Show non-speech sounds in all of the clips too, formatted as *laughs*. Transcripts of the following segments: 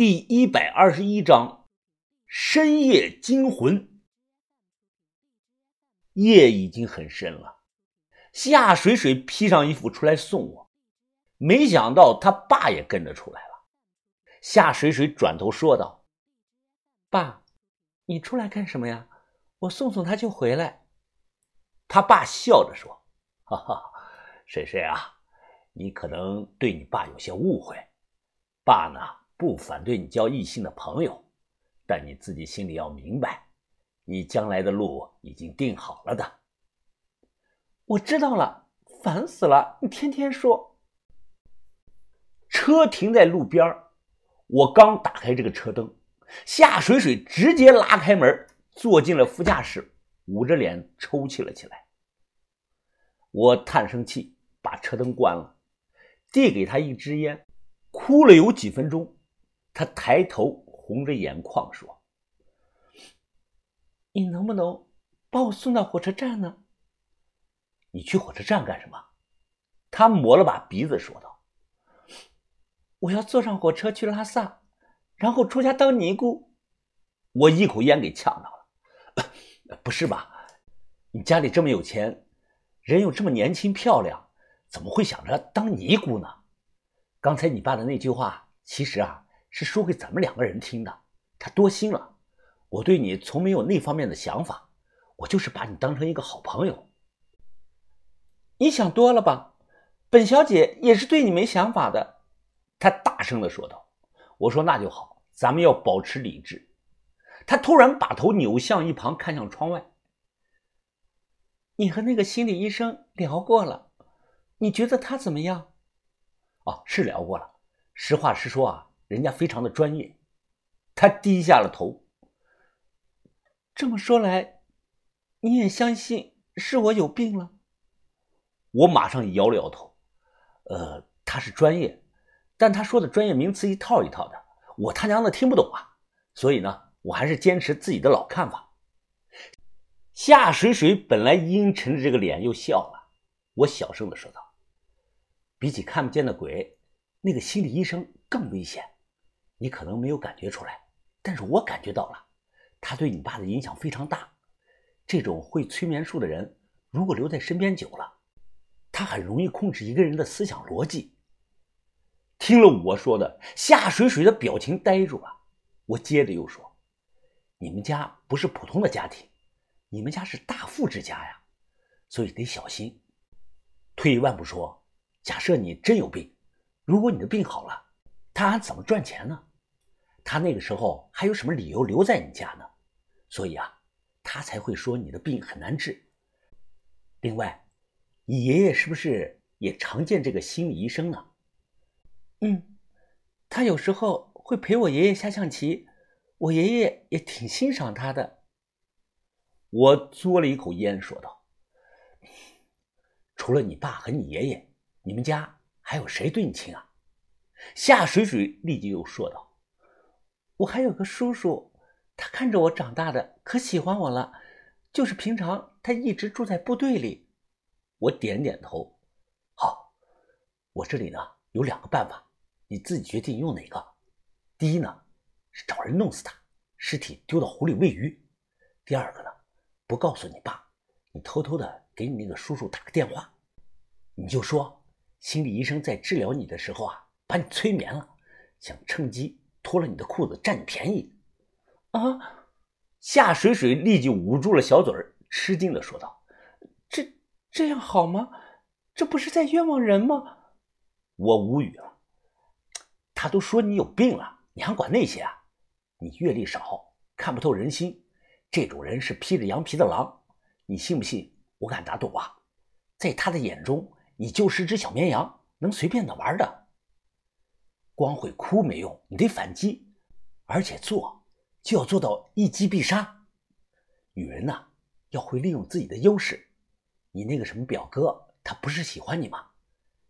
第一百二十一章深夜惊魂。夜已经很深了，夏水水披上衣服出来送我，没想到他爸也跟着出来了。夏水水转头说道：“爸，你出来干什么呀？我送送他就回来。”他爸笑着说：“哈哈，水水啊，你可能对你爸有些误会，爸呢不反对你交异性的朋友，但你自己心里要明白，你将来的路已经定好了的。”我知道了，烦死了！你天天说。车停在路边我刚打开这个车灯，夏水水直接拉开门，坐进了副驾驶，捂着脸抽泣了起来。我叹声气，把车灯关了，递给他一支烟，哭了有几分钟。他抬头红着眼眶说：“你能不能把我送到火车站呢？”“你去火车站干什么？”他抹了把鼻子说道。我要坐上火车去拉萨，然后出家当尼姑。我一口烟给呛到了。不是吧？你家里这么有钱，人又这么年轻漂亮，怎么会想着当尼姑呢？刚才你爸的那句话，其实啊是说给咱们两个人听的。他多心了。我对你从没有那方面的想法，我就是把你当成一个好朋友。你想多了吧？本小姐也是对你没想法的。他大声的说道：“我说那就好，咱们要保持理智。”他突然把头扭向一旁，看向窗外。“你和那个心理医生聊过了，你觉得他怎么样？”“哦，是聊过了。实话实说啊，人家非常的专业。”他低下了头。这么说来，你也相信是我有病了？我马上摇了摇头。呃，他是专业。但他说的专业名词一套一套的，我他娘的听不懂啊！所以呢，我还是坚持自己的老看法。夏水水本来阴沉的这个脸又笑了，我小声的说道：“比起看不见的鬼，那个心理医生更危险。你可能没有感觉出来，但是我感觉到了，他对你爸的影响非常大。这种会催眠术的人，如果留在身边久了，他很容易控制一个人的思想逻辑。”听了我说的，夏水水的表情呆住了。我接着又说：“你们家不是普通的家庭，你们家是大富之家呀，所以得小心。退一万步说，假设你真有病，如果你的病好了，他还怎么赚钱呢？他那个时候还有什么理由留在你家呢？所以啊，他才会说你的病很难治。另外，你爷爷是不是也常见这个心理医生啊？”嗯，他有时候会陪我爷爷下象棋，我爷爷也挺欣赏他的。我嘬了一口烟，说道：“除了你爸和你爷爷，你们家还有谁对你亲啊？”夏水水立即又说道：“我还有个叔叔，他看着我长大的，可喜欢我了。就是平常他一直住在部队里。”我点点头：“好，我这里呢有两个办法。”你自己决定用哪个。第一呢，是找人弄死他，尸体丢到湖里喂鱼。第二个呢，不告诉你爸，你偷偷的给你那个叔叔打个电话，你就说心理医生在治疗你的时候啊，把你催眠了，想趁机脱了你的裤子占你便宜。啊！夏水水立即捂住了小嘴儿，吃惊的说道：“这这样好吗？这不是在冤枉人吗？”我无语了。他都说你有病了，你还管那些啊？你阅历少，看不透人心。这种人是披着羊皮的狼，你信不信？我敢打赌啊，在他的眼中，你就是只小绵羊，能随便的玩的。光会哭没用，你得反击，而且做就要做到一击必杀。女人呐，要会利用自己的优势。你那个什么表哥，他不是喜欢你吗？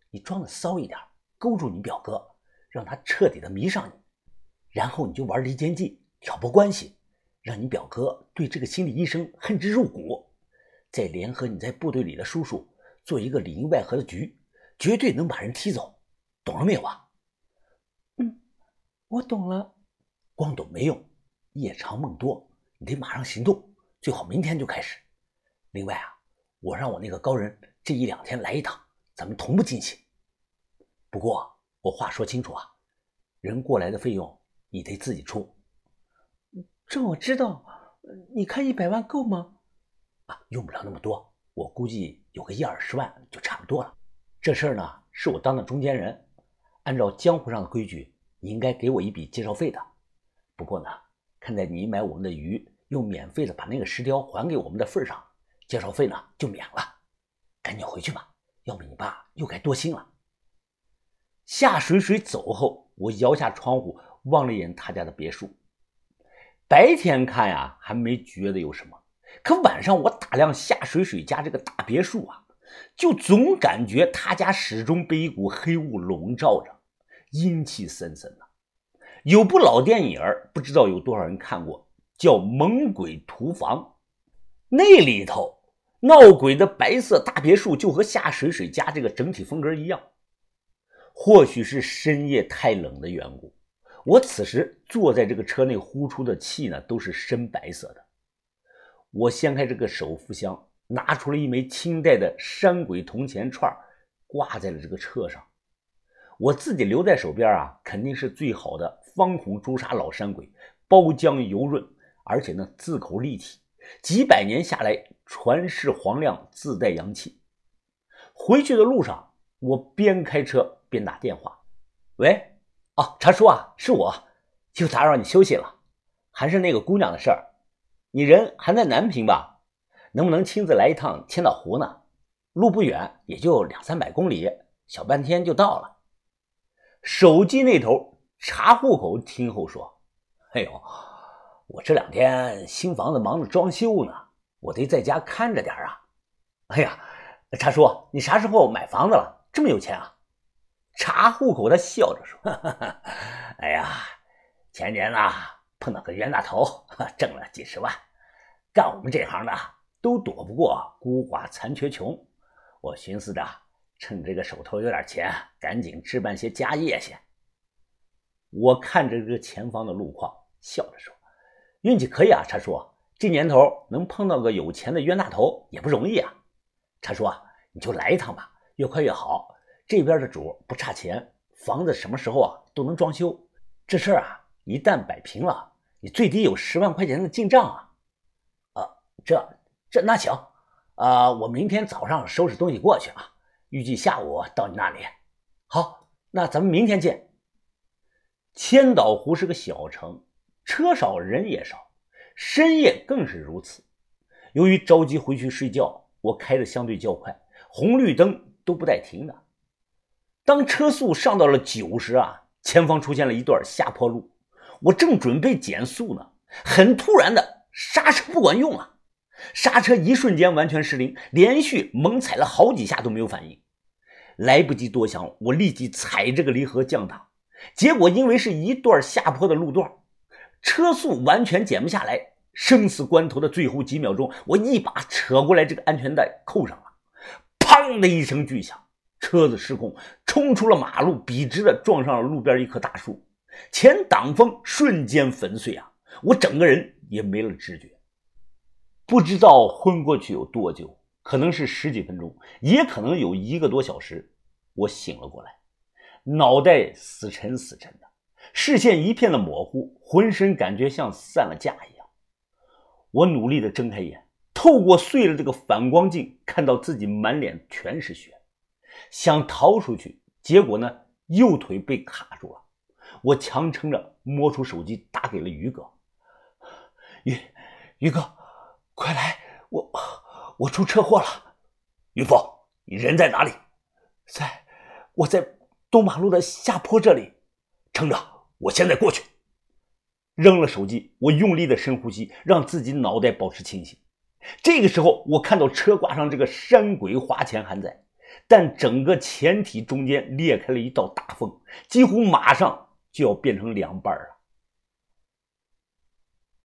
你装的骚一点，勾住你表哥。让他彻底的迷上你，然后你就玩离间计，挑拨关系，让你表哥对这个心理医生恨之入骨，再联合你在部队里的叔叔做一个里应外合的局，绝对能把人踢走，懂了没有啊？嗯，我懂了。光懂没用，夜长梦多，你得马上行动，最好明天就开始。另外啊，我让我那个高人这一两天来一趟，咱们同步进行。不过我话说清楚啊，人过来的费用你得自己出。这我知道，你看一百万够吗？啊，用不了那么多，我估计有个一二十万就差不多了。这事儿呢，是我当的中间人，按照江湖上的规矩，你应该给我一笔介绍费的。不过呢，看在你买我们的鱼，又免费的把那个石雕还给我们的份上，介绍费呢就免了。赶紧回去吧，要不你爸又该多心了。夏水水走后，我摇下窗户望了一眼他家的别墅。白天看呀，还没觉得有什么，可晚上我打量夏水水家这个大别墅啊，就总感觉他家始终被一股黑雾笼罩着，阴气森森呐。有部老电影不知道有多少人看过，叫《猛鬼屠房》，那里头闹鬼的白色大别墅就和夏水水家这个整体风格一样。或许是深夜太冷的缘故，我此时坐在这个车内，呼出的气呢都是深白色的。我掀开这个手扶箱，拿出了一枚清代的山鬼铜钱串，挂在了这个车上。我自己留在手边啊，肯定是最好的方孔朱砂老山鬼，包浆油润，而且呢字口立体，几百年下来传世黄亮，自带阳气。回去的路上，我边开车。边打电话，喂，哦，茶叔啊，是我，就打扰你休息了。还是那个姑娘的事儿，你人还在南平吧？能不能亲自来一趟千岛湖呢？路不远，也就两三百公里，小半天就到了。手机那头查户口听后说：“哎呦，我这两天新房子忙着装修呢，我得在家看着点啊。”哎呀，查叔，你啥时候买房子了？这么有钱啊？查户口，他笑着说：“ *laughs* 哎呀，前年呐碰到个冤大头，*laughs* 挣了几十万。干我们这行的都躲不过孤寡残缺穷。我寻思着，趁这个手头有点钱，赶紧置办些家业先。”我看着这个前方的路况，笑着说：“运气可以啊，查叔，这年头能碰到个有钱的冤大头也不容易啊。查叔，你就来一趟吧，越快越好。”这边的主不差钱，房子什么时候啊都能装修。这事儿啊一旦摆平了，你最低有十万块钱的进账啊！啊，这这那行，啊，我明天早上收拾东西过去啊，预计下午到你那里。好，那咱们明天见。千岛湖是个小城，车少人也少，深夜更是如此。由于着急回去睡觉，我开的相对较快，红绿灯都不带停的。当车速上到了九十啊，前方出现了一段下坡路，我正准备减速呢，很突然的刹车不管用啊，刹车一瞬间完全失灵，连续猛踩了好几下都没有反应，来不及多想，我立即踩这个离合降档，结果因为是一段下坡的路段，车速完全减不下来，生死关头的最后几秒钟，我一把扯过来，这个安全带扣上了，砰的一声巨响。车子失控，冲出了马路，笔直的撞上了路边一棵大树，前挡风瞬间粉碎啊！我整个人也没了知觉，不知道昏过去有多久，可能是十几分钟，也可能有一个多小时。我醒了过来，脑袋死沉死沉的，视线一片的模糊，浑身感觉像散了架一样。我努力的睁开眼，透过碎了这个反光镜，看到自己满脸全是血。想逃出去，结果呢，右腿被卡住了。我强撑着摸出手机，打给了于哥。于于哥，快来，我我出车祸了。于峰，你人在哪里？在，我在东马路的下坡这里。撑着，我现在过去。扔了手机，我用力的深呼吸，让自己脑袋保持清醒。这个时候，我看到车挂上这个山鬼花钱还在。但整个前体中间裂开了一道大缝，几乎马上就要变成两半了。